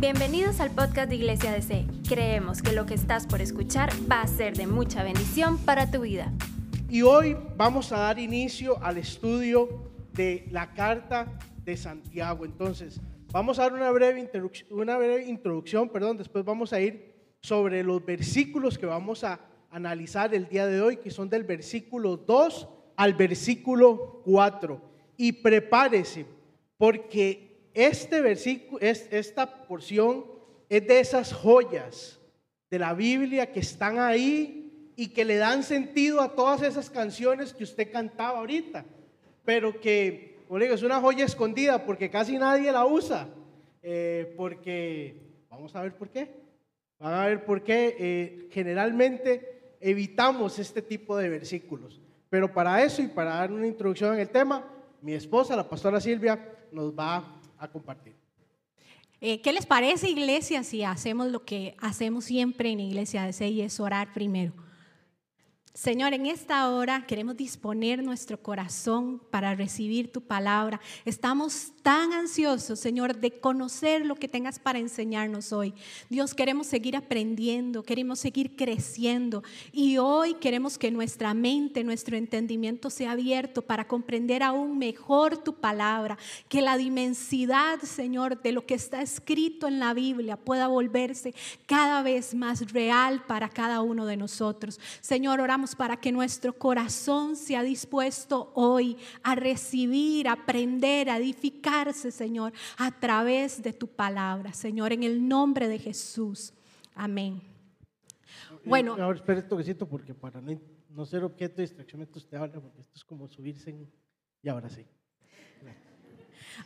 Bienvenidos al podcast de Iglesia DC. Creemos que lo que estás por escuchar va a ser de mucha bendición para tu vida. Y hoy vamos a dar inicio al estudio de la carta de Santiago. Entonces, vamos a dar una breve, introducción, una breve introducción, perdón, después vamos a ir sobre los versículos que vamos a analizar el día de hoy, que son del versículo 2 al versículo 4. Y prepárese, porque este versículo, esta porción es de esas joyas de la Biblia que están ahí y que le dan sentido a todas esas canciones que usted cantaba ahorita, pero que, como es una joya escondida porque casi nadie la usa, eh, porque, vamos a ver por qué, van a ver por qué eh, generalmente evitamos este tipo de versículos. Pero para eso y para dar una introducción en el tema, mi esposa, la pastora Silvia, nos va a compartir. Eh, ¿Qué les parece, iglesia, si hacemos lo que hacemos siempre en Iglesia de y es orar primero? Señor, en esta hora queremos disponer nuestro corazón para recibir tu palabra. Estamos tan ansiosos, Señor, de conocer lo que tengas para enseñarnos hoy. Dios, queremos seguir aprendiendo, queremos seguir creciendo y hoy queremos que nuestra mente, nuestro entendimiento sea abierto para comprender aún mejor tu palabra, que la dimensidad, Señor, de lo que está escrito en la Biblia pueda volverse cada vez más real para cada uno de nosotros. Señor, oramos para que nuestro corazón sea dispuesto hoy a recibir, a aprender, a edificarse, Señor, a través de tu palabra, Señor, en el nombre de Jesús. Amén. Bueno. Ahora espera un toquecito porque para no, ser objeto de distracción, usted habla, porque esto es como subirse en, y ahora sí.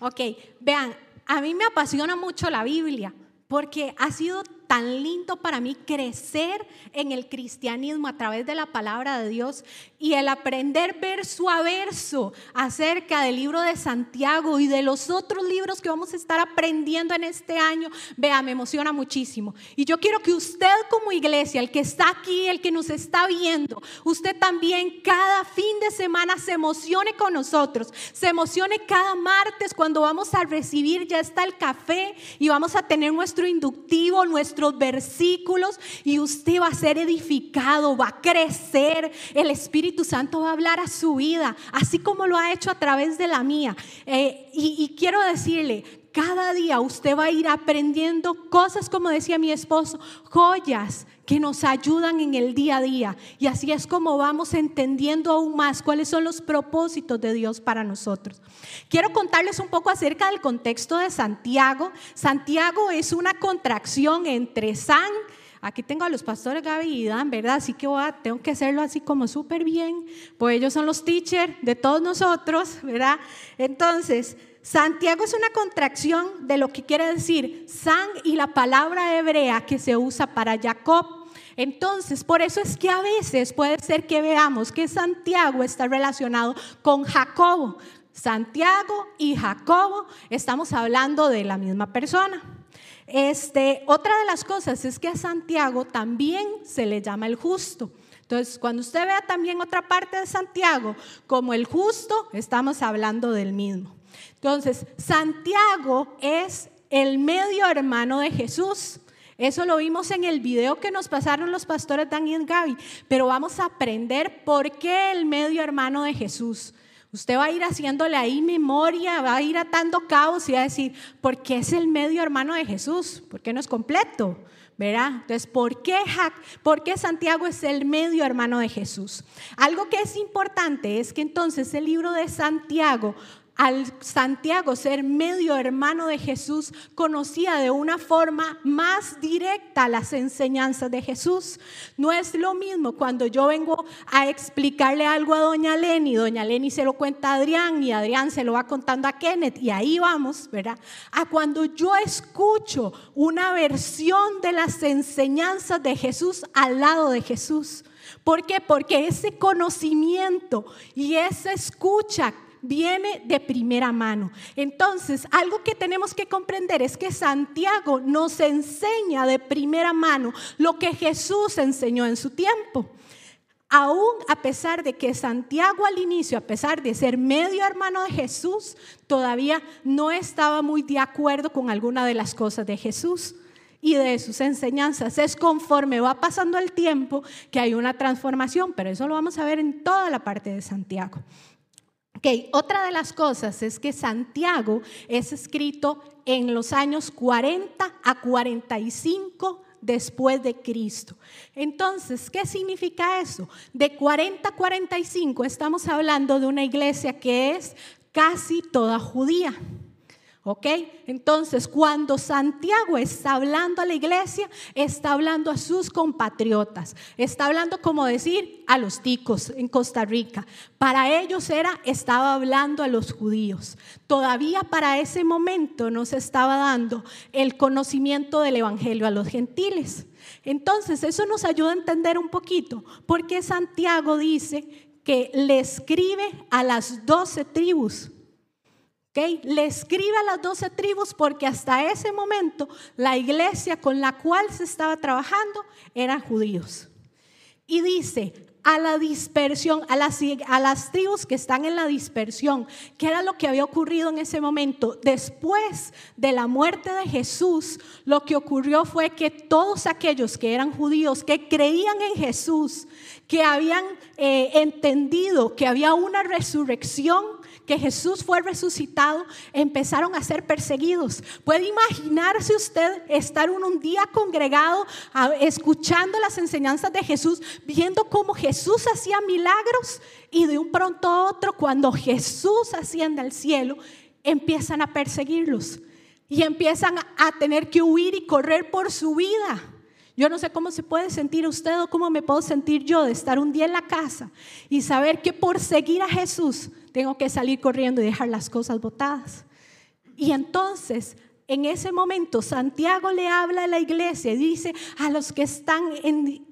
Ok, vean, a mí me apasiona mucho la Biblia porque ha sido tan lindo para mí crecer en el cristianismo a través de la palabra de Dios y el aprender verso a verso acerca del libro de Santiago y de los otros libros que vamos a estar aprendiendo en este año, vea, me emociona muchísimo. Y yo quiero que usted como iglesia, el que está aquí, el que nos está viendo, usted también cada fin de semana se emocione con nosotros, se emocione cada martes cuando vamos a recibir, ya está el café y vamos a tener nuestro inductivo, nuestro versículos y usted va a ser edificado, va a crecer. El Espíritu Santo va a hablar a su vida, así como lo ha hecho a través de la mía. Eh, y quiero decirle, cada día usted va a ir aprendiendo cosas, como decía mi esposo, joyas que nos ayudan en el día a día. Y así es como vamos entendiendo aún más cuáles son los propósitos de Dios para nosotros. Quiero contarles un poco acerca del contexto de Santiago. Santiago es una contracción entre San, aquí tengo a los pastores Gaby y Dan, ¿verdad? Así que tengo que hacerlo así como súper bien, pues ellos son los teachers de todos nosotros, ¿verdad? Entonces, Santiago es una contracción de lo que quiere decir San y la palabra hebrea que se usa para Jacob. Entonces, por eso es que a veces puede ser que veamos que Santiago está relacionado con Jacobo. Santiago y Jacobo, estamos hablando de la misma persona. Este, otra de las cosas es que a Santiago también se le llama el justo. Entonces, cuando usted vea también otra parte de Santiago como el justo, estamos hablando del mismo. Entonces, Santiago es el medio hermano de Jesús. Eso lo vimos en el video que nos pasaron los pastores Daniel y Gaby, pero vamos a aprender por qué el medio hermano de Jesús. Usted va a ir haciéndole ahí memoria, va a ir atando cabos y va a decir, ¿por qué es el medio hermano de Jesús? ¿Por qué no es completo? ¿Verdad? Entonces, ¿por qué, ¿por qué Santiago es el medio hermano de Jesús? Algo que es importante es que entonces el libro de Santiago al Santiago ser medio hermano de Jesús, conocía de una forma más directa las enseñanzas de Jesús. No es lo mismo cuando yo vengo a explicarle algo a doña Lenny, doña Lenny se lo cuenta a Adrián y Adrián se lo va contando a Kenneth y ahí vamos, ¿verdad? A cuando yo escucho una versión de las enseñanzas de Jesús al lado de Jesús. ¿Por qué? Porque ese conocimiento y esa escucha viene de primera mano. Entonces, algo que tenemos que comprender es que Santiago nos enseña de primera mano lo que Jesús enseñó en su tiempo. aún a pesar de que Santiago al inicio, a pesar de ser medio hermano de Jesús, todavía no estaba muy de acuerdo con alguna de las cosas de Jesús y de sus enseñanzas. Es conforme va pasando el tiempo que hay una transformación, pero eso lo vamos a ver en toda la parte de Santiago. Ok, otra de las cosas es que Santiago es escrito en los años 40 a 45 después de Cristo. Entonces, ¿qué significa eso? De 40 a 45 estamos hablando de una iglesia que es casi toda judía. ¿Ok? Entonces, cuando Santiago está hablando a la iglesia, está hablando a sus compatriotas, está hablando como decir a los ticos en Costa Rica. Para ellos era, estaba hablando a los judíos. Todavía para ese momento no se estaba dando el conocimiento del Evangelio a los gentiles. Entonces, eso nos ayuda a entender un poquito por qué Santiago dice que le escribe a las doce tribus le escribe a las doce tribus porque hasta ese momento la iglesia con la cual se estaba trabajando eran judíos. Y dice, a la dispersión, a las, a las tribus que están en la dispersión, que era lo que había ocurrido en ese momento. Después de la muerte de Jesús, lo que ocurrió fue que todos aquellos que eran judíos, que creían en Jesús, que habían eh, entendido que había una resurrección, que Jesús fue resucitado, empezaron a ser perseguidos. ¿Puede imaginarse usted estar un, día congregado, escuchando las enseñanzas de Jesús, viendo cómo Jesús hacía milagros y de un pronto a otro, cuando Jesús asciende al cielo, empiezan a perseguirlos y empiezan a tener que huir y correr por su vida? Yo no sé cómo se puede sentir usted o cómo me puedo sentir yo de estar un día en la casa y saber que por seguir a Jesús tengo que salir corriendo y dejar las cosas botadas. Y entonces, en ese momento, Santiago le habla a la iglesia y dice a los que están,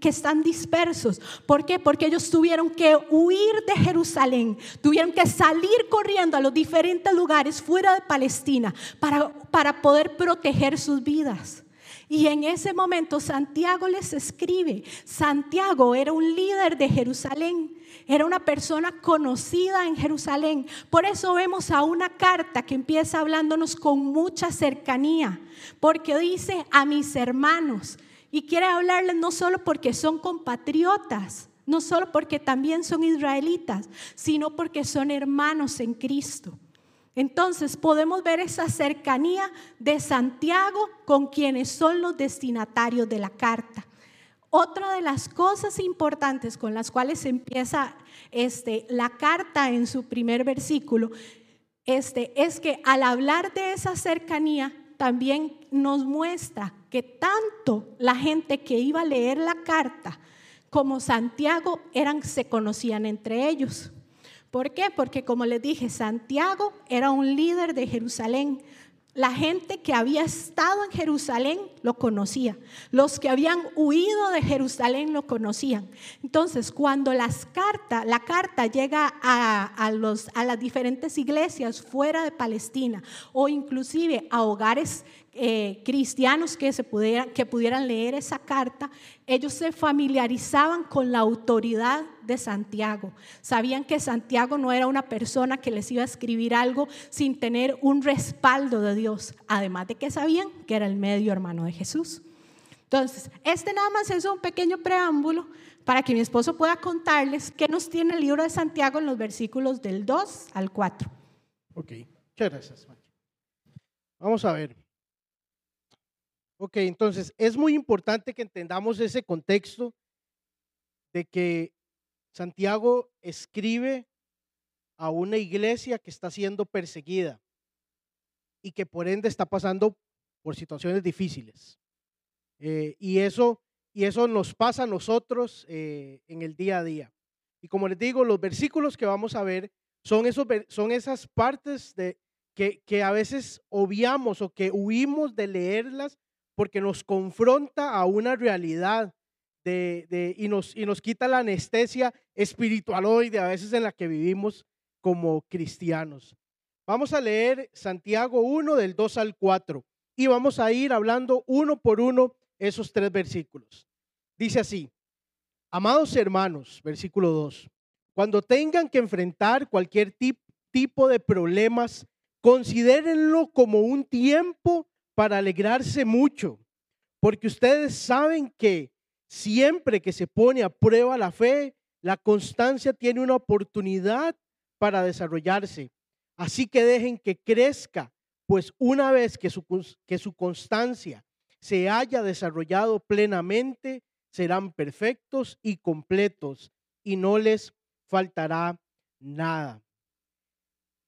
que están dispersos. ¿Por qué? Porque ellos tuvieron que huir de Jerusalén, tuvieron que salir corriendo a los diferentes lugares fuera de Palestina para, para poder proteger sus vidas. Y en ese momento Santiago les escribe. Santiago era un líder de Jerusalén. Era una persona conocida en Jerusalén. Por eso vemos a una carta que empieza hablándonos con mucha cercanía. Porque dice a mis hermanos. Y quiere hablarles no solo porque son compatriotas, no solo porque también son israelitas, sino porque son hermanos en Cristo. Entonces podemos ver esa cercanía de Santiago con quienes son los destinatarios de la carta. Otra de las cosas importantes con las cuales empieza este, la carta en su primer versículo este, es que al hablar de esa cercanía también nos muestra que tanto la gente que iba a leer la carta como Santiago eran, se conocían entre ellos. ¿Por qué? Porque como les dije, Santiago era un líder de Jerusalén. La gente que había estado en Jerusalén lo conocía. Los que habían huido de Jerusalén lo conocían. Entonces, cuando las la carta llega a, a las diferentes iglesias fuera de Palestina o inclusive a hogares eh, cristianos que, se pudieran, que pudieran leer esa carta, ellos se familiarizaban con la autoridad de Santiago. Sabían que Santiago no era una persona que les iba a escribir algo sin tener un respaldo de Dios, además de que sabían que era el medio hermano de Jesús. Entonces, este nada más es un pequeño preámbulo para que mi esposo pueda contarles qué nos tiene el libro de Santiago en los versículos del 2 al 4. Ok, muchas gracias. Vamos a ver. Ok, entonces es muy importante que entendamos ese contexto de que Santiago escribe a una iglesia que está siendo perseguida y que por ende está pasando por situaciones difíciles. Eh, y, eso, y eso nos pasa a nosotros eh, en el día a día. Y como les digo, los versículos que vamos a ver son, esos, son esas partes de, que, que a veces obviamos o que huimos de leerlas porque nos confronta a una realidad de, y, nos, y nos quita la anestesia espiritual hoy de a veces en la que vivimos como cristianos. Vamos a leer Santiago 1 del 2 al 4 y vamos a ir hablando uno por uno esos tres versículos. Dice así, Amados hermanos, versículo 2, cuando tengan que enfrentar cualquier tipo de problemas, considérenlo como un tiempo para alegrarse mucho, porque ustedes saben que siempre que se pone a prueba la fe, la constancia tiene una oportunidad para desarrollarse. Así que dejen que crezca, pues una vez que su, que su constancia se haya desarrollado plenamente, serán perfectos y completos y no les faltará nada.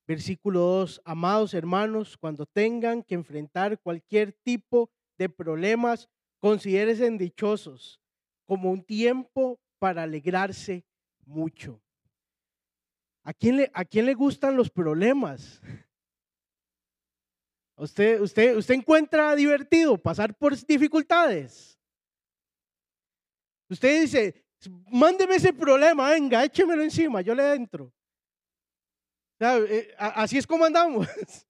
Versículo 2, amados hermanos, cuando tengan que enfrentar cualquier tipo de problemas, considérense dichosos como un tiempo para alegrarse mucho. ¿A quién le, a quién le gustan los problemas? ¿Usted, usted, ¿Usted encuentra divertido pasar por dificultades? Usted dice, mándeme ese problema, venga, échemelo encima, yo le entro. Eh, así es como andamos.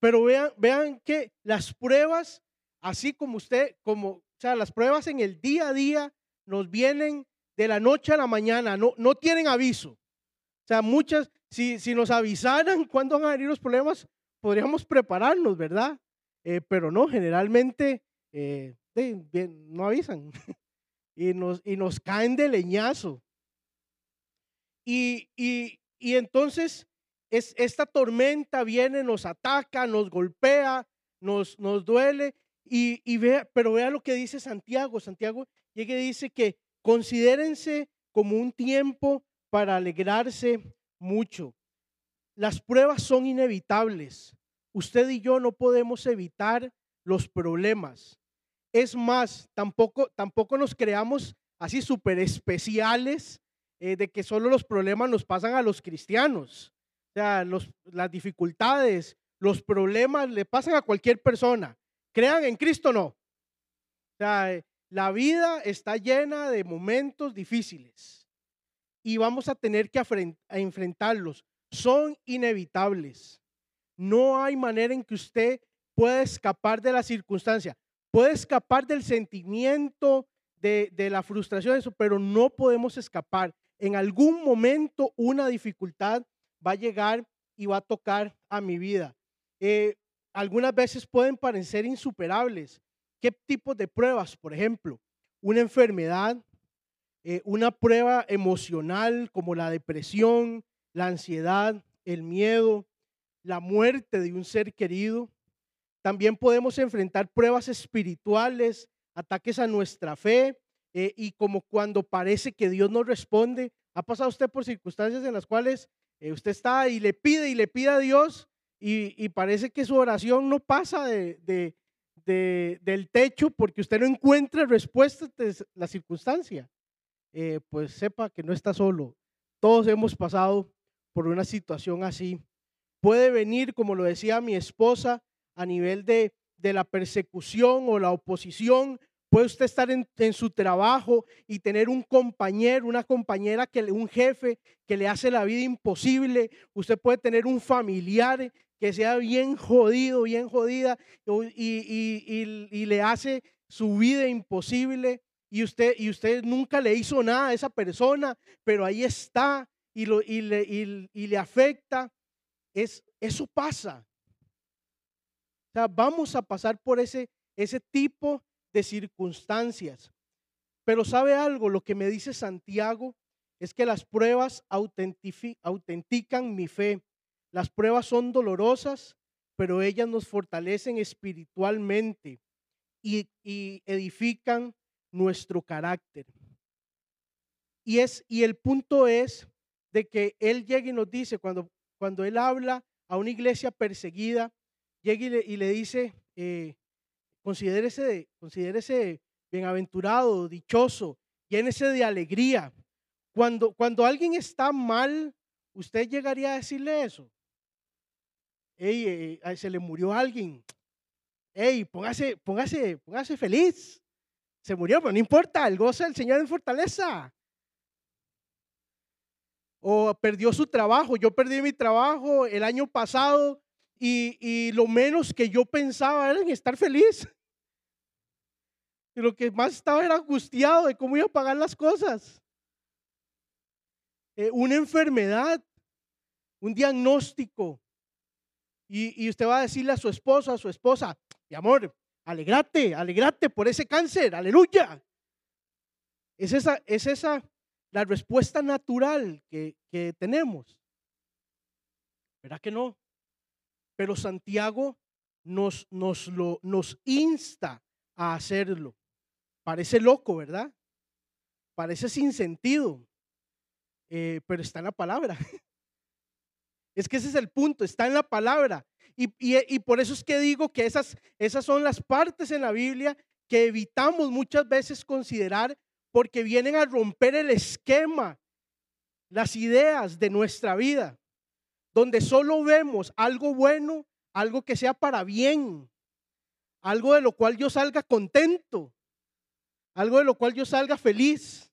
Pero vean, vean que las pruebas, así como usted, como, o sea, las pruebas en el día a día nos vienen de la noche a la mañana, no, no tienen aviso. O sea, muchas, si, si nos avisaran cuándo van a venir los problemas, podríamos prepararnos, ¿verdad? Eh, pero no, generalmente eh, no avisan y nos, y nos caen de leñazo. Y, y, y entonces es, esta tormenta viene, nos ataca, nos golpea, nos, nos duele. Y vea, pero vea lo que dice Santiago. Santiago llega y dice que considérense como un tiempo para alegrarse mucho. Las pruebas son inevitables. Usted y yo no podemos evitar los problemas. Es más, tampoco, tampoco nos creamos así súper especiales eh, de que solo los problemas nos pasan a los cristianos. Sea, las dificultades, los problemas le pasan a cualquier persona. Crean en Cristo, no. O sea, la vida está llena de momentos difíciles y vamos a tener que enfrentarlos. Son inevitables. No hay manera en que usted pueda escapar de la circunstancia. Puede escapar del sentimiento de, de la frustración, eso, pero no podemos escapar. En algún momento una dificultad va a llegar y va a tocar a mi vida. Eh, algunas veces pueden parecer insuperables. ¿Qué tipo de pruebas? Por ejemplo, una enfermedad, eh, una prueba emocional como la depresión, la ansiedad, el miedo, la muerte de un ser querido. También podemos enfrentar pruebas espirituales, ataques a nuestra fe eh, y como cuando parece que Dios no responde. ¿Ha pasado usted por circunstancias en las cuales eh, usted está y le pide y le pide a Dios y, parece que su oración no pasa de, del techo porque usted no encuentra respuesta de la circunstancia. Eh, pues sepa que no está solo. Todos hemos pasado por una situación así. Puede venir, como lo decía mi esposa, a nivel de, de la persecución o la oposición Puede usted estar en, su trabajo y tener un compañero, una compañera, que, un jefe que le hace la vida imposible. Usted puede tener un familiar que sea bien jodido, bien jodida y, le hace su vida imposible. Y usted, y usted nunca le hizo nada a esa persona, pero ahí está y, le afecta. Es, eso pasa. O sea, vamos a pasar por ese, ese tipo de circunstancias. Pero sabe algo, lo que me dice Santiago es que las pruebas autentican mi fe. Las pruebas son dolorosas, pero ellas nos fortalecen espiritualmente y, edifican nuestro carácter. Y, es, y el punto es de que Él llega y nos dice, cuando, cuando Él habla a una iglesia perseguida, llega y le, dice, eh, Considérese, considérese bienaventurado, dichoso, llénese de alegría. Cuando, cuando alguien está mal, usted llegaría a decirle eso. Ey, se le murió alguien. Ey, póngase, póngase, póngase feliz. Se murió, pero no importa, el gozo del Señor en fortaleza. O perdió su trabajo. Yo perdí mi trabajo el año pasado y, y, lo menos que yo pensaba era en estar feliz. Y lo que más estaba era angustiado de cómo iba a pagar las cosas. Eh, una enfermedad, un diagnóstico. Y, y usted va a decirle a su esposo, a su esposa, mi amor, alegrate, alegrate por ese cáncer, aleluya. Es esa, es esa la respuesta natural que, que tenemos. ¿Verdad que no? Pero Santiago nos, nos, lo, nos insta a hacerlo. Parece loco, ¿verdad? Parece sin sentido, eh, pero está en la palabra. Es que ese es el punto, está en la palabra. Y, y, por eso es que digo que esas, esas son las partes en la Biblia que evitamos muchas veces considerar porque vienen a romper el esquema, las ideas de nuestra vida, donde solo vemos algo bueno, algo que sea para bien, algo de lo cual yo salga contento, algo de lo cual yo salga feliz.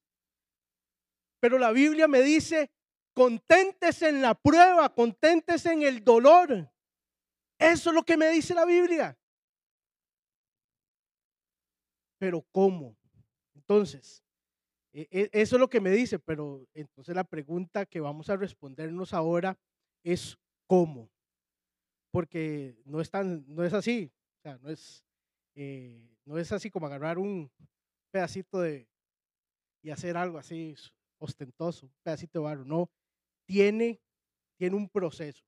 Pero la Biblia me dice, contentes en la prueba, contentes en el dolor. Eso es lo que me dice la Biblia. Pero ¿cómo? Entonces, e, e, eso es lo que me dice, pero entonces la pregunta que vamos a respondernos ahora es ¿cómo? Porque no es, tan, no es así, o sea, no es, eh, no es así como agarrar un pedacito de y hacer algo así ostentoso, un pedacito de barro, no, tiene, tiene un proceso.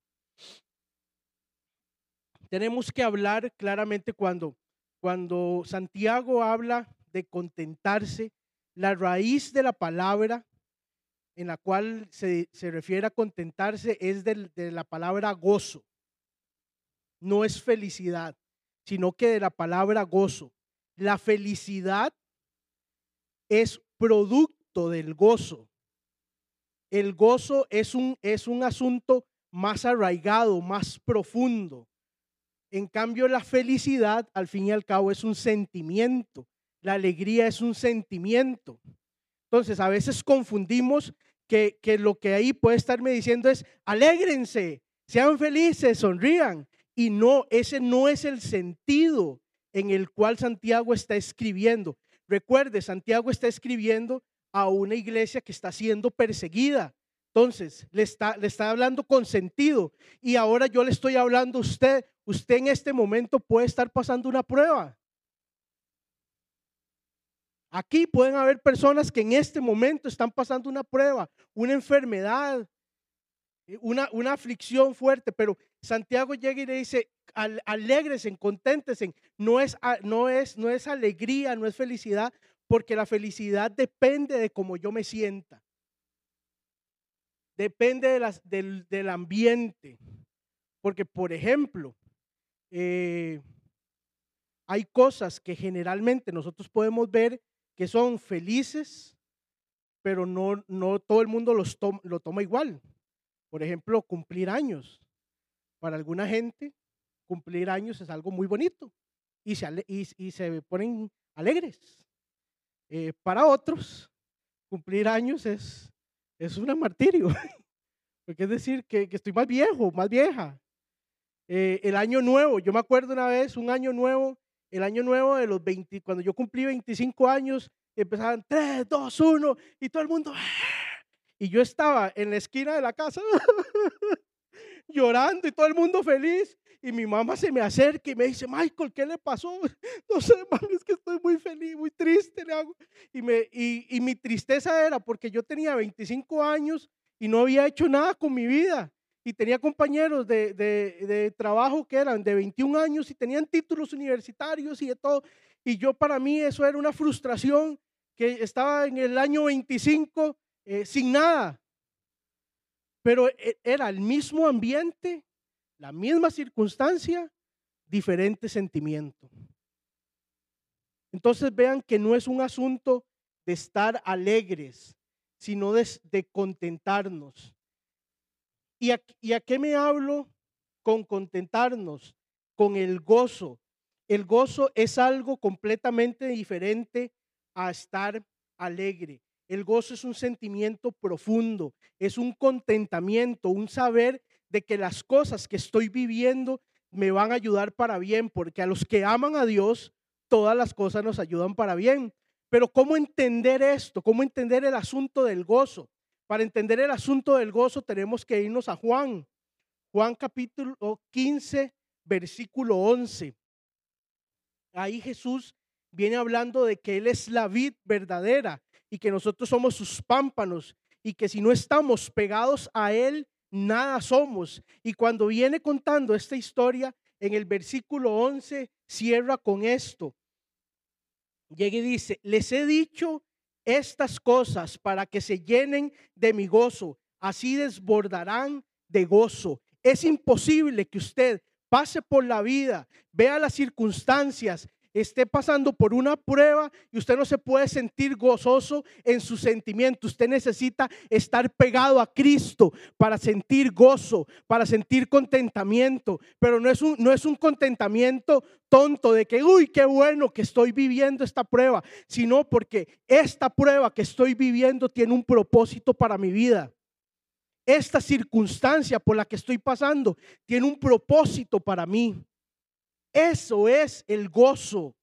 Tenemos que hablar claramente cuando, cuando Santiago habla de contentarse, la raíz de la palabra en la cual se, refiere a contentarse es de la palabra gozo. No es felicidad, sino que de la palabra gozo. La felicidad es producto del gozo. El gozo es un, es un asunto más arraigado, más profundo. En cambio, la felicidad, al fin y al cabo, es un sentimiento. La alegría es un sentimiento. Entonces, a veces confundimos que, lo que ahí puede estarme diciendo es, alégrense, sean felices, sonrían. Y no, ese no es el sentido en el cual Santiago está escribiendo. Recuerde, Santiago está escribiendo a una iglesia que está siendo perseguida. Entonces, le está, le está hablando con sentido. Y ahora yo le estoy hablando a usted. Usted en este momento puede estar pasando una prueba. Aquí pueden haber personas que en este momento están pasando una prueba, una enfermedad, eh, una, una aflicción fuerte, pero Santiago llega y le dice, alégresen, conténtesen. No es, no, es, no es alegría, no es felicidad, porque la felicidad depende de cómo yo me sienta. Depende de las, del, del, ambiente. Porque, por ejemplo, eh, hay cosas que generalmente nosotros podemos ver que son felices, pero no, no todo el mundo los lo toma igual. Por ejemplo, cumplir años. Para alguna gente, cumplir años es algo muy bonito y se, y, se ponen alegres. Eh, para otros, cumplir años es, es un martirio, porque es decir que, estoy más viejo, más vieja. Eh, el año nuevo, yo me acuerdo una vez, un año nuevo, el año nuevo de los 20, cuando yo cumplí 25 años, empezaban 3, 2, 1 y todo el mundo. Y yo estaba en la esquina de la casa llorando y todo el mundo feliz. Y mi mamá se me acerca y me dice, Michael, ¿qué le pasó? No sé, mami, es que estoy muy feliz, muy triste. Y, me, y, y mi tristeza era porque yo tenía 25 años y no había hecho nada con mi vida y tenía compañeros de, de, trabajo que eran de 21 años y tenían títulos universitarios y de todo. Y yo para mí eso era una frustración que estaba en el año 25 eh, sin nada. Pero e, era el mismo ambiente, la misma circunstancia, diferente sentimiento. Entonces vean que no es un asunto de estar alegres, sino de, de contentarnos. ¿Y a, ¿Y a qué me hablo con contentarnos? Con el gozo. El gozo es algo completamente diferente a estar alegre. El gozo es un sentimiento profundo, es un contentamiento, un saber de que las cosas que estoy viviendo me van a ayudar para bien, porque a los que aman a Dios, todas las cosas nos ayudan para bien. Pero ¿cómo entender esto? ¿Cómo entender el asunto del gozo? Para entender el asunto del gozo tenemos que irnos a Juan. Juan capítulo 15, versículo 11. Ahí Jesús viene hablando de que Él es la vid verdadera y que nosotros somos sus pámpanos y que si no estamos pegados a Él, nada somos. Y cuando viene contando esta historia, en el versículo 11 cierra con esto. Llega y dice, les he dicho estas cosas para que se llenen de mi gozo, así desbordarán de gozo. Es imposible que usted pase por la vida, vea las circunstancias esté pasando por una prueba y usted no se puede sentir gozoso en su sentimiento. Usted necesita estar pegado a Cristo para sentir gozo, para sentir contentamiento. Pero no es un, no es un contentamiento tonto de que, uy, qué bueno que estoy viviendo esta prueba, sino porque esta prueba que estoy viviendo tiene un propósito para mi vida. Esta circunstancia por la que estoy pasando tiene un propósito para mí. Eso es el gozo.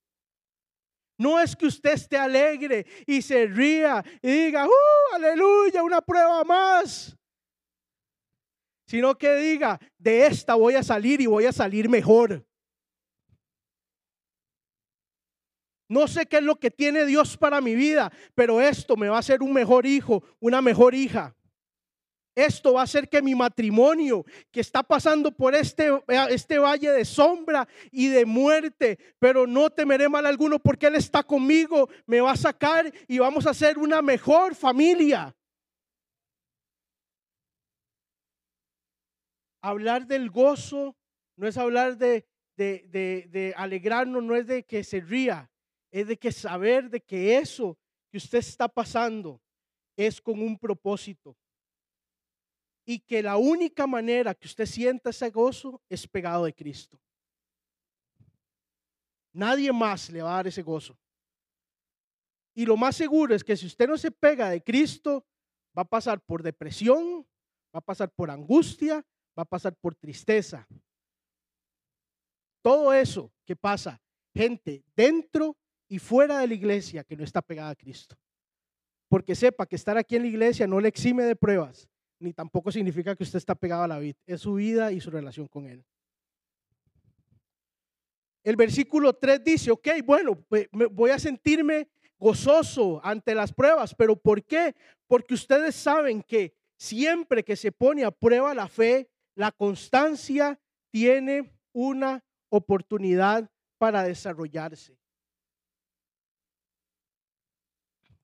No es que usted esté alegre y se ría y diga, ¡uh, aleluya, una prueba más! Sino que diga, de esta voy a salir y voy a salir mejor. No sé qué es lo que tiene Dios para mi vida, pero esto me va a hacer un mejor hijo, una mejor hija. Esto va a hacer que mi matrimonio, que está pasando por este, este valle de sombra y de muerte, pero no temeré mal alguno porque Él está conmigo, me va a sacar y vamos a ser una mejor familia. Hablar del gozo no es hablar de, de, de, de alegrarnos, no es de que se ría, es de que saber de que eso que usted está pasando es con un propósito y que la única manera que usted sienta ese gozo es pegado de Cristo. Nadie más le va a dar ese gozo. Y lo más seguro es que si usted no se pega de Cristo, va a pasar por depresión, va a pasar por angustia, va a pasar por tristeza. Todo eso que pasa, gente dentro y fuera de la iglesia que no está pegada a Cristo. Porque sepa que estar aquí en la iglesia no le exime de pruebas, ni tampoco significa que usted está pegado a la vida. Es su vida y su relación con Él. El versículo 3 dice, ok, bueno, voy a sentirme gozoso ante las pruebas, pero ¿por qué? Porque ustedes saben que siempre que se pone a prueba la fe, la constancia tiene una oportunidad para desarrollarse.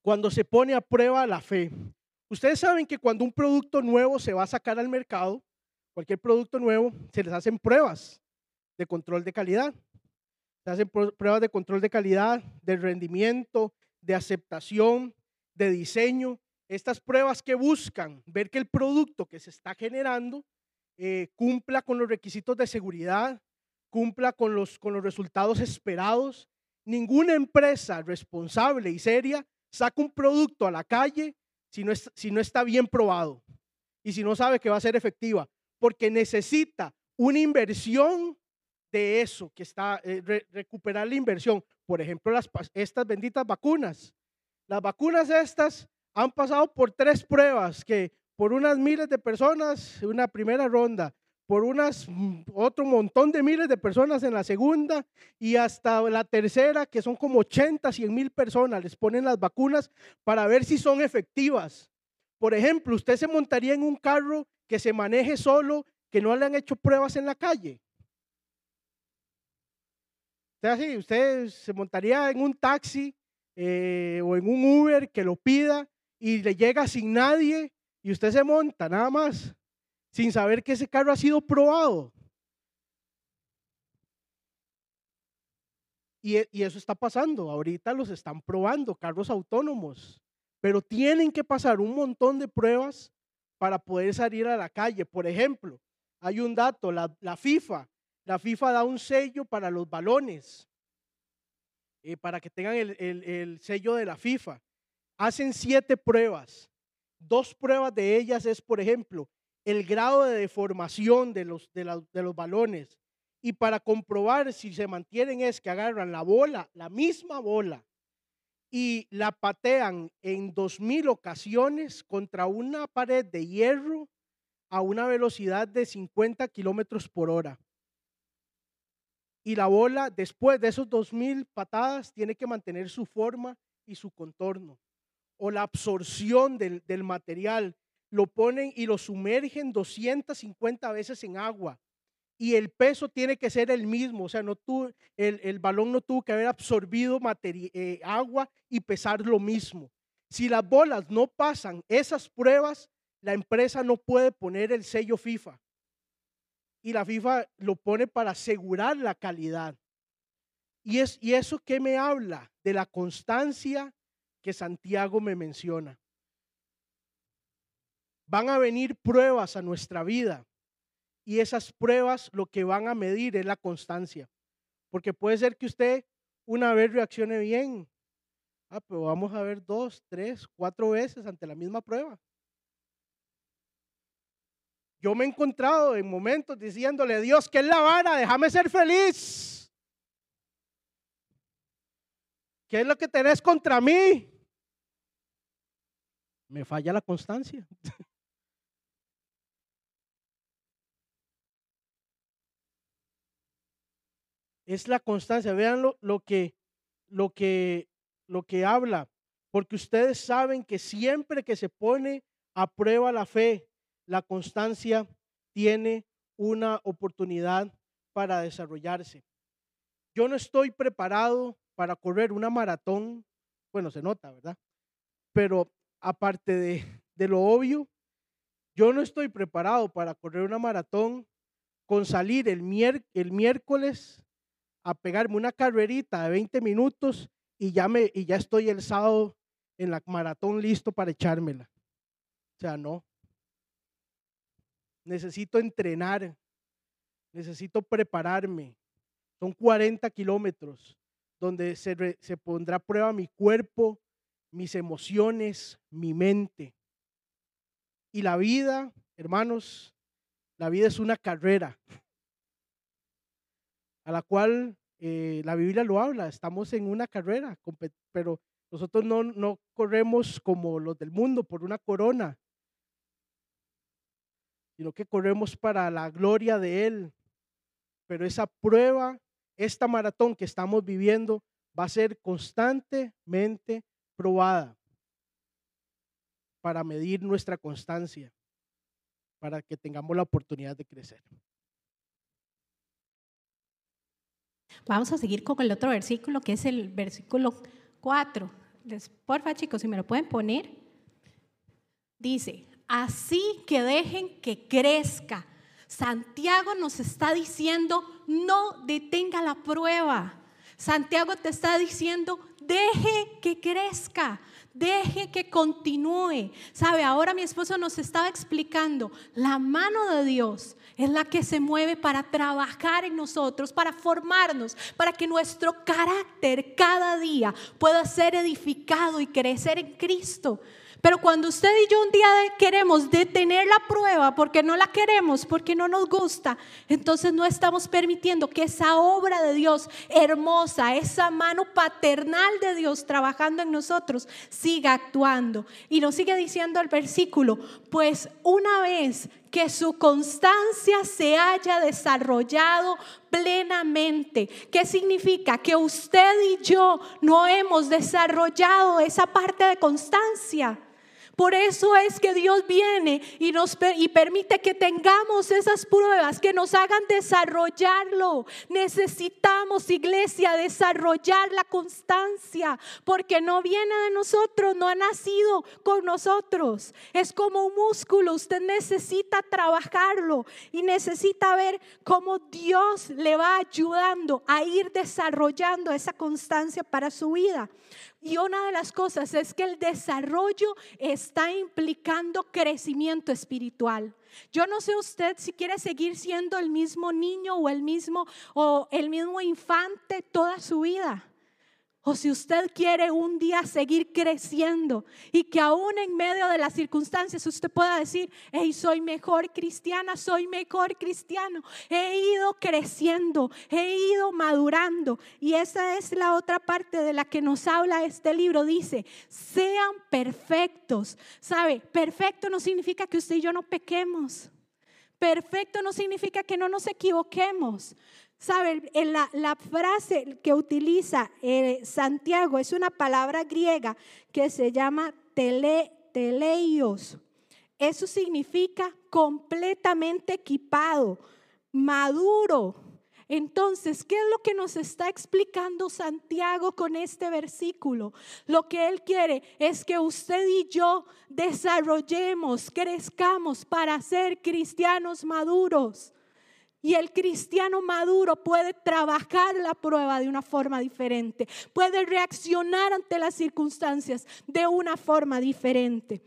Cuando se pone a prueba la fe, Ustedes saben que cuando un producto nuevo se va a sacar al mercado, cualquier producto nuevo, se les hacen pruebas de control de calidad. Se hacen pruebas de control de calidad, de rendimiento, de aceptación, de diseño. Estas pruebas que buscan ver que el producto que se está generando eh, cumpla con los requisitos de seguridad, cumpla con los, con los resultados esperados. Ninguna empresa responsable y seria saca un producto a la calle si no, si no está bien probado y si no sabe que va a ser efectiva, porque necesita una inversión de eso, que está, eh, recuperar la inversión. Por ejemplo, las, estas benditas vacunas. Las vacunas estas han pasado por tres pruebas, que por unas miles de personas, una primera ronda, por unas, otro montón de miles de personas en la segunda y hasta la tercera, que son como 80, 100 mil personas, les ponen las vacunas para ver si son efectivas. Por ejemplo, usted se montaría en un carro que se maneje solo, que no le han hecho pruebas en la calle. Usted, así, usted se montaría en un taxi eh, o en un Uber que lo pida y le llega sin nadie y usted se monta nada más sin saber que ese carro ha sido probado. Y, y, eso está pasando. Ahorita los están probando, carros autónomos. Pero tienen que pasar un montón de pruebas para poder salir a la calle. Por ejemplo, hay un dato, la, FIFA. La FIFA da un sello para los balones, eh, para que tengan el sello de la FIFA. Hacen siete pruebas. Dos pruebas de ellas es, por ejemplo, el grado de deformación de los, de, los balones, Y para comprobar si se mantienen es que agarran la bola, la misma bola, y la patean en dos mil ocasiones contra una pared de hierro a una velocidad de 50 kilómetros por hora. Y la bola, después de esos dos mil patadas, tiene que mantener su forma y su contorno. O la absorción del, del material. Lo ponen y lo sumergen 250 veces en agua y el peso tiene que ser el mismo, o sea, no el, el, balón no tuvo que haber absorbido eh, agua y pesar lo mismo. Si las bolas no pasan esas pruebas, la empresa no puede poner el sello FIFA. Y la FIFA lo pone para asegurar la calidad. Y, es, y eso que me habla de la constancia que Santiago me menciona. Van a venir pruebas a nuestra vida y esas pruebas lo que van a medir es la constancia. Porque puede ser que usted una vez reaccione bien. Ah, pero vamos a ver dos, tres, cuatro veces ante la misma prueba. Yo me he encontrado en momentos diciéndole, Dios, que es la vara? Déjame ser feliz. ¿Qué es lo que tenés contra mí? Me falla la constancia. es la constancia. Vean lo, que, lo, que, lo que habla, porque ustedes saben que siempre que se pone a prueba la fe, la constancia tiene una oportunidad para desarrollarse. Yo no estoy preparado para correr una maratón, bueno, se nota, ¿verdad? Pero aparte de, de lo obvio, yo no estoy preparado para correr una maratón con salir el miércoles a pegarme una carrerita de 20 minutos y ya, me, y ya estoy el sábado en la maratón listo para echármela. O sea, no. Necesito entrenar, necesito prepararme. Son 40 kilómetros donde se, se pondrá a prueba mi cuerpo, mis emociones, mi mente. Y la vida, hermanos, la vida es una carrera a la cual eh, la Biblia lo habla, estamos en una carrera, pero nosotros no, no corremos como los del mundo por una corona, sino que corremos para la gloria de Él. Pero esa prueba, esta maratón que estamos viviendo, va a ser constantemente probada para medir nuestra constancia, para que tengamos la oportunidad de crecer. Vamos a seguir con el otro versículo, que es el versículo 4. Porfa, chicos, si me lo pueden poner. Dice, así que dejen que crezca. Santiago nos está diciendo, no detenga la prueba. Santiago te está diciendo, deje que crezca. Deje que continúe. Sabe, ahora mi esposo nos estaba explicando, la mano de Dios es la que se mueve para trabajar en nosotros, para formarnos, para que nuestro carácter cada día pueda ser edificado y crecer en Cristo. Pero cuando usted y yo un día queremos detener la prueba porque no la queremos, porque no nos gusta, entonces no estamos permitiendo que esa obra de Dios hermosa, esa mano paternal de Dios trabajando en nosotros, siga actuando. Y nos sigue diciendo el versículo, pues una vez que su constancia se haya desarrollado plenamente. ¿Qué significa? Que usted y yo no hemos desarrollado esa parte de constancia. Por eso es que Dios viene y nos y permite que tengamos esas pruebas que nos hagan desarrollarlo. Necesitamos, iglesia, desarrollar la constancia, porque no viene de nosotros, no ha nacido con nosotros. Es como un músculo, usted necesita trabajarlo y necesita ver cómo Dios le va ayudando a ir desarrollando esa constancia para su vida. Y una de las cosas es que el desarrollo está implicando crecimiento espiritual. Yo no sé usted si quiere seguir siendo el mismo niño o el mismo o el mismo infante toda su vida. O si usted quiere un día seguir creciendo y que aún en medio de las circunstancias usted pueda decir, hey, soy mejor cristiana, soy mejor cristiano, he ido creciendo, he ido madurando. Y esa es la otra parte de la que nos habla este libro. Dice, sean perfectos. ¿Sabe? Perfecto no significa que usted y yo no pequemos. Perfecto no significa que no nos equivoquemos. Saben, la, la, frase que utiliza eh, Santiago es una palabra griega que se llama tele, teleios. Eso significa completamente equipado, maduro. Entonces, ¿qué es lo que nos está explicando Santiago con este versículo? Lo que él quiere es que usted y yo desarrollemos, crezcamos para ser cristianos maduros. Y el cristiano maduro puede trabajar la prueba de una forma diferente, puede reaccionar ante las circunstancias de una forma diferente.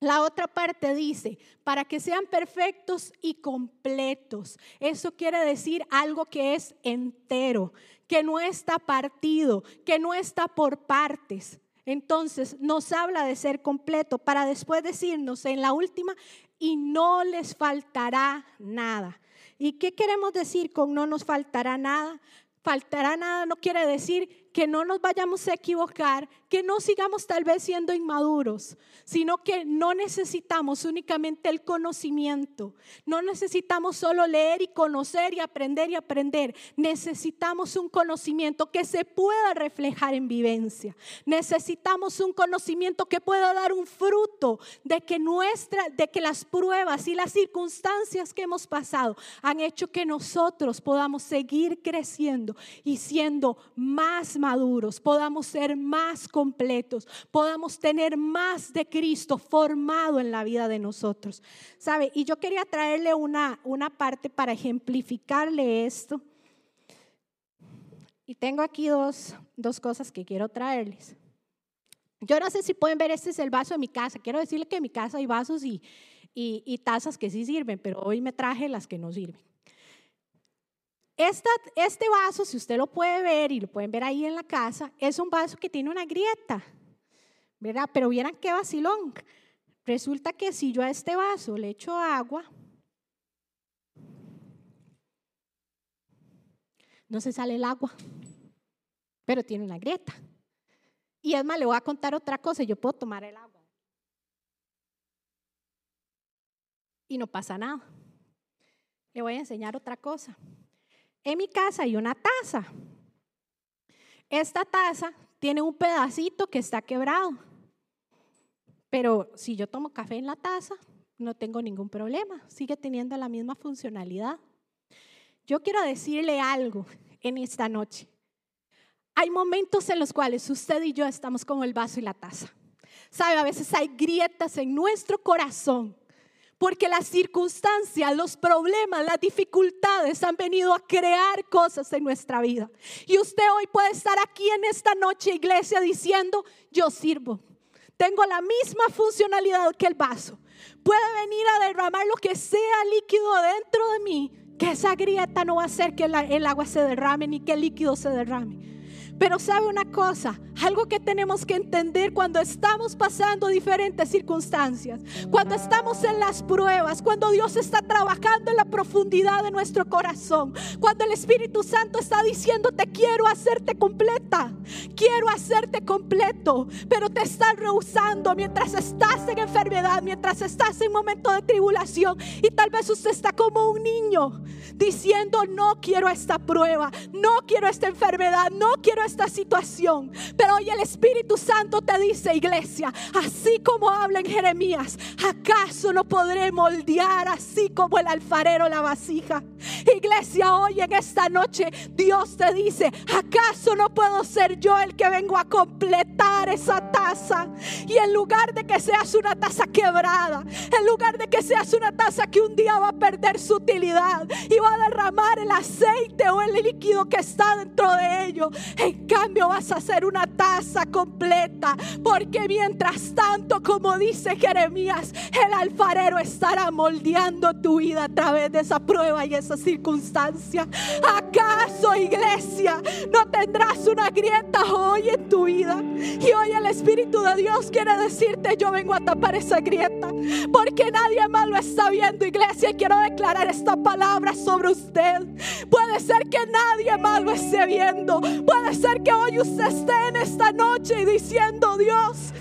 La otra parte dice, para que sean perfectos y completos. Eso quiere decir algo que es entero, que no está partido, que no está por partes. Entonces nos habla de ser completo para después decirnos en la última, y no les faltará nada. ¿Y qué queremos decir con no nos faltará nada? Faltará nada no quiere decir que no nos vayamos a equivocar, que no sigamos tal vez siendo inmaduros, sino que no necesitamos únicamente el conocimiento, no necesitamos solo leer y conocer y aprender y aprender, necesitamos un conocimiento que se pueda reflejar en vivencia, necesitamos un conocimiento que pueda dar un fruto de que nuestra, de que las pruebas y las circunstancias que hemos pasado han hecho que nosotros podamos seguir creciendo y siendo más maduros, podamos ser más completos, podamos tener más de Cristo formado en la vida de nosotros. ¿Sabe? Y yo quería traerle una, una parte para ejemplificarle esto. Y tengo aquí dos, dos cosas que quiero traerles. Yo no sé si pueden ver, este es el vaso de mi casa. Quiero decirle que en mi casa hay vasos y, y, y tazas que sí sirven, pero hoy me traje las que no sirven este vaso, si usted lo puede ver y lo pueden ver ahí en la casa, es un vaso que tiene una grieta, ¿verdad? Pero vieran qué vacilón. Resulta que si yo a este vaso le echo agua, no se sale el agua, pero tiene una grieta. Y es le voy a contar otra cosa, yo puedo tomar el agua. Y no pasa nada. Le voy a enseñar otra cosa. En mi casa hay una taza. Esta taza tiene un pedacito que está quebrado. Pero si yo tomo café en la taza, no tengo ningún problema. Sigue teniendo la misma funcionalidad. Yo quiero decirle algo en esta noche. Hay momentos en los cuales usted y yo estamos como el vaso y la taza. Sabe, a veces hay grietas en nuestro corazón porque las circunstancias, los problemas, las dificultades han venido a crear cosas en nuestra vida. Y usted hoy puede estar aquí en esta noche, iglesia, diciendo, yo sirvo. Tengo la misma funcionalidad que el vaso. Puede venir a derramar lo que sea líquido dentro de mí, que esa grieta no va a hacer que el agua se derrame ni que el líquido se derrame. Pero sabe una cosa, algo que tenemos que entender cuando estamos pasando diferentes circunstancias, cuando estamos en las pruebas, cuando Dios está trabajando en la profundidad de nuestro corazón, cuando el Espíritu Santo está diciéndote quiero hacerte completa, quiero hacerte completo, pero te estás rehusando mientras estás en enfermedad, mientras estás en momento de tribulación y tal vez usted está como un niño diciendo no quiero esta prueba, no quiero esta enfermedad, no quiero esta situación. Pero hoy el Espíritu Santo te dice, iglesia, así como habla en Jeremías, ¿acaso no podré moldear así como el alfarero la vasija? Iglesia, hoy en esta noche Dios te dice, ¿acaso no puedo ser yo el que vengo a completar esa taza? Y en lugar de que seas una taza quebrada, en lugar de que seas una taza que un día va a perder su utilidad y va a derramar el aceite o el líquido que está dentro de ello, en cambio vas a ser una tasa completa, porque mientras tanto, como dice Jeremías, el alfarero estará moldeando tu vida a través de esa prueba y esa circunstancia. ¿Acaso, iglesia, no tendrás una grieta hoy en tu vida? Y hoy el Espíritu de Dios quiere decirte, yo vengo a tapar esa grieta, porque nadie más lo está viendo, iglesia, y quiero declarar esta palabra sobre usted. Puede ser que nadie más lo esté viendo, puede ser que hoy usted esté en esta noche diciendo, Dios,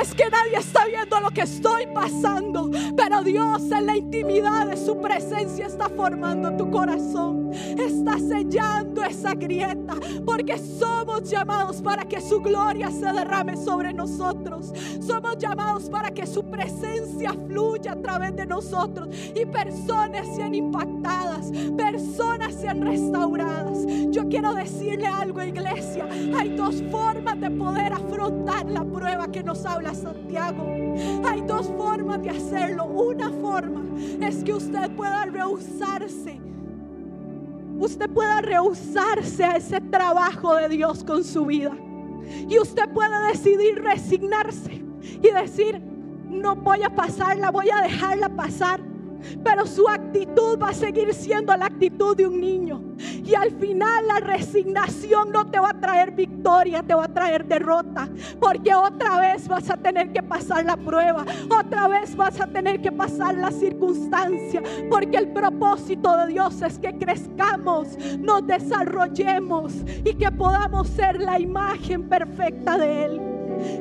es que nadie está viendo lo que estoy pasando, pero Dios en la intimidad de su presencia está formando tu corazón, está sellando esa grieta, porque somos llamados para que su gloria se derrame sobre nosotros, somos llamados para que su presencia fluya a través de nosotros y personas sean impactadas, personas sean restauradas. Yo quiero decirle algo, iglesia, hay dos formas de poder afrontar la prueba que nos habla Santiago. Hay dos formas de hacerlo. Una forma es que usted pueda rehusarse. Usted pueda rehusarse a ese trabajo de Dios con su vida. Y usted puede decidir resignarse y decir, no voy a pasarla, voy a dejarla pasar pero su actitud va a seguir siendo la actitud de un niño. Y al final la resignación no te va a traer victoria, te va a traer derrota. Porque otra vez vas a tener que pasar la prueba, otra vez vas a tener que pasar la circunstancia. Porque el propósito de Dios es que crezcamos, nos desarrollemos y que podamos ser la imagen perfecta de Él.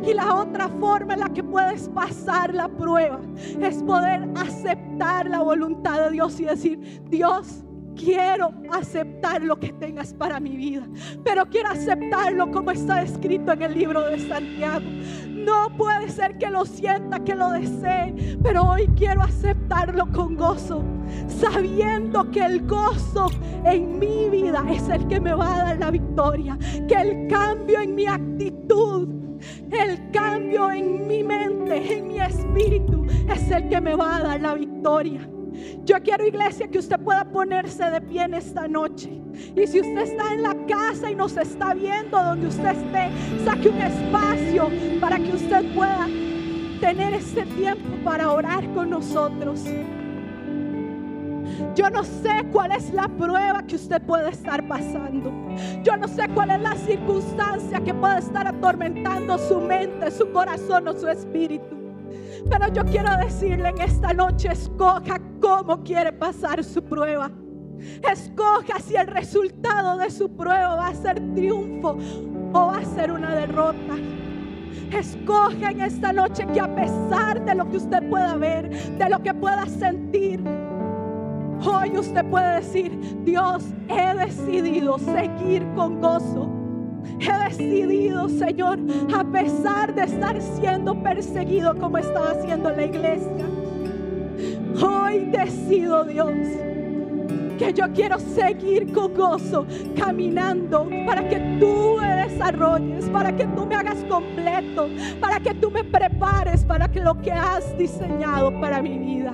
Y la otra forma en la que puedes pasar la prueba es poder aceptar la voluntad de Dios y decir, Dios, quiero aceptar lo que tengas para mi vida, pero quiero aceptarlo como está escrito en el libro de Santiago. No puede ser que lo sienta, que lo desee, pero hoy quiero aceptarlo con gozo, sabiendo que el gozo en mi vida es el que me va a dar la victoria, que el cambio en mi actitud el cambio en mi mente, en mi espíritu, es el que me va a dar la victoria. Yo quiero, iglesia, que usted pueda ponerse de pie en esta noche. Y si usted está en la casa y nos está viendo donde usted esté, saque un espacio para que usted pueda tener este tiempo para orar con nosotros. Yo no sé cuál es la prueba que usted puede estar pasando. Yo no sé cuál es la circunstancia que puede estar atormentando su mente, su corazón o su espíritu. Pero yo quiero decirle en esta noche, escoja cómo quiere pasar su prueba. Escoja si el resultado de su prueba va a ser triunfo o va a ser una derrota. Escoja en esta noche que a pesar de lo que usted pueda ver, de lo que pueda sentir, Hoy usted puede decir, Dios, he decidido seguir con gozo. He decidido, Señor, a pesar de estar siendo perseguido como estaba haciendo la iglesia. Hoy decido, Dios, que yo quiero seguir con gozo, caminando para que tú me desarrolles, para que tú me hagas completo, para que tú me prepares para que lo que has diseñado para mi vida.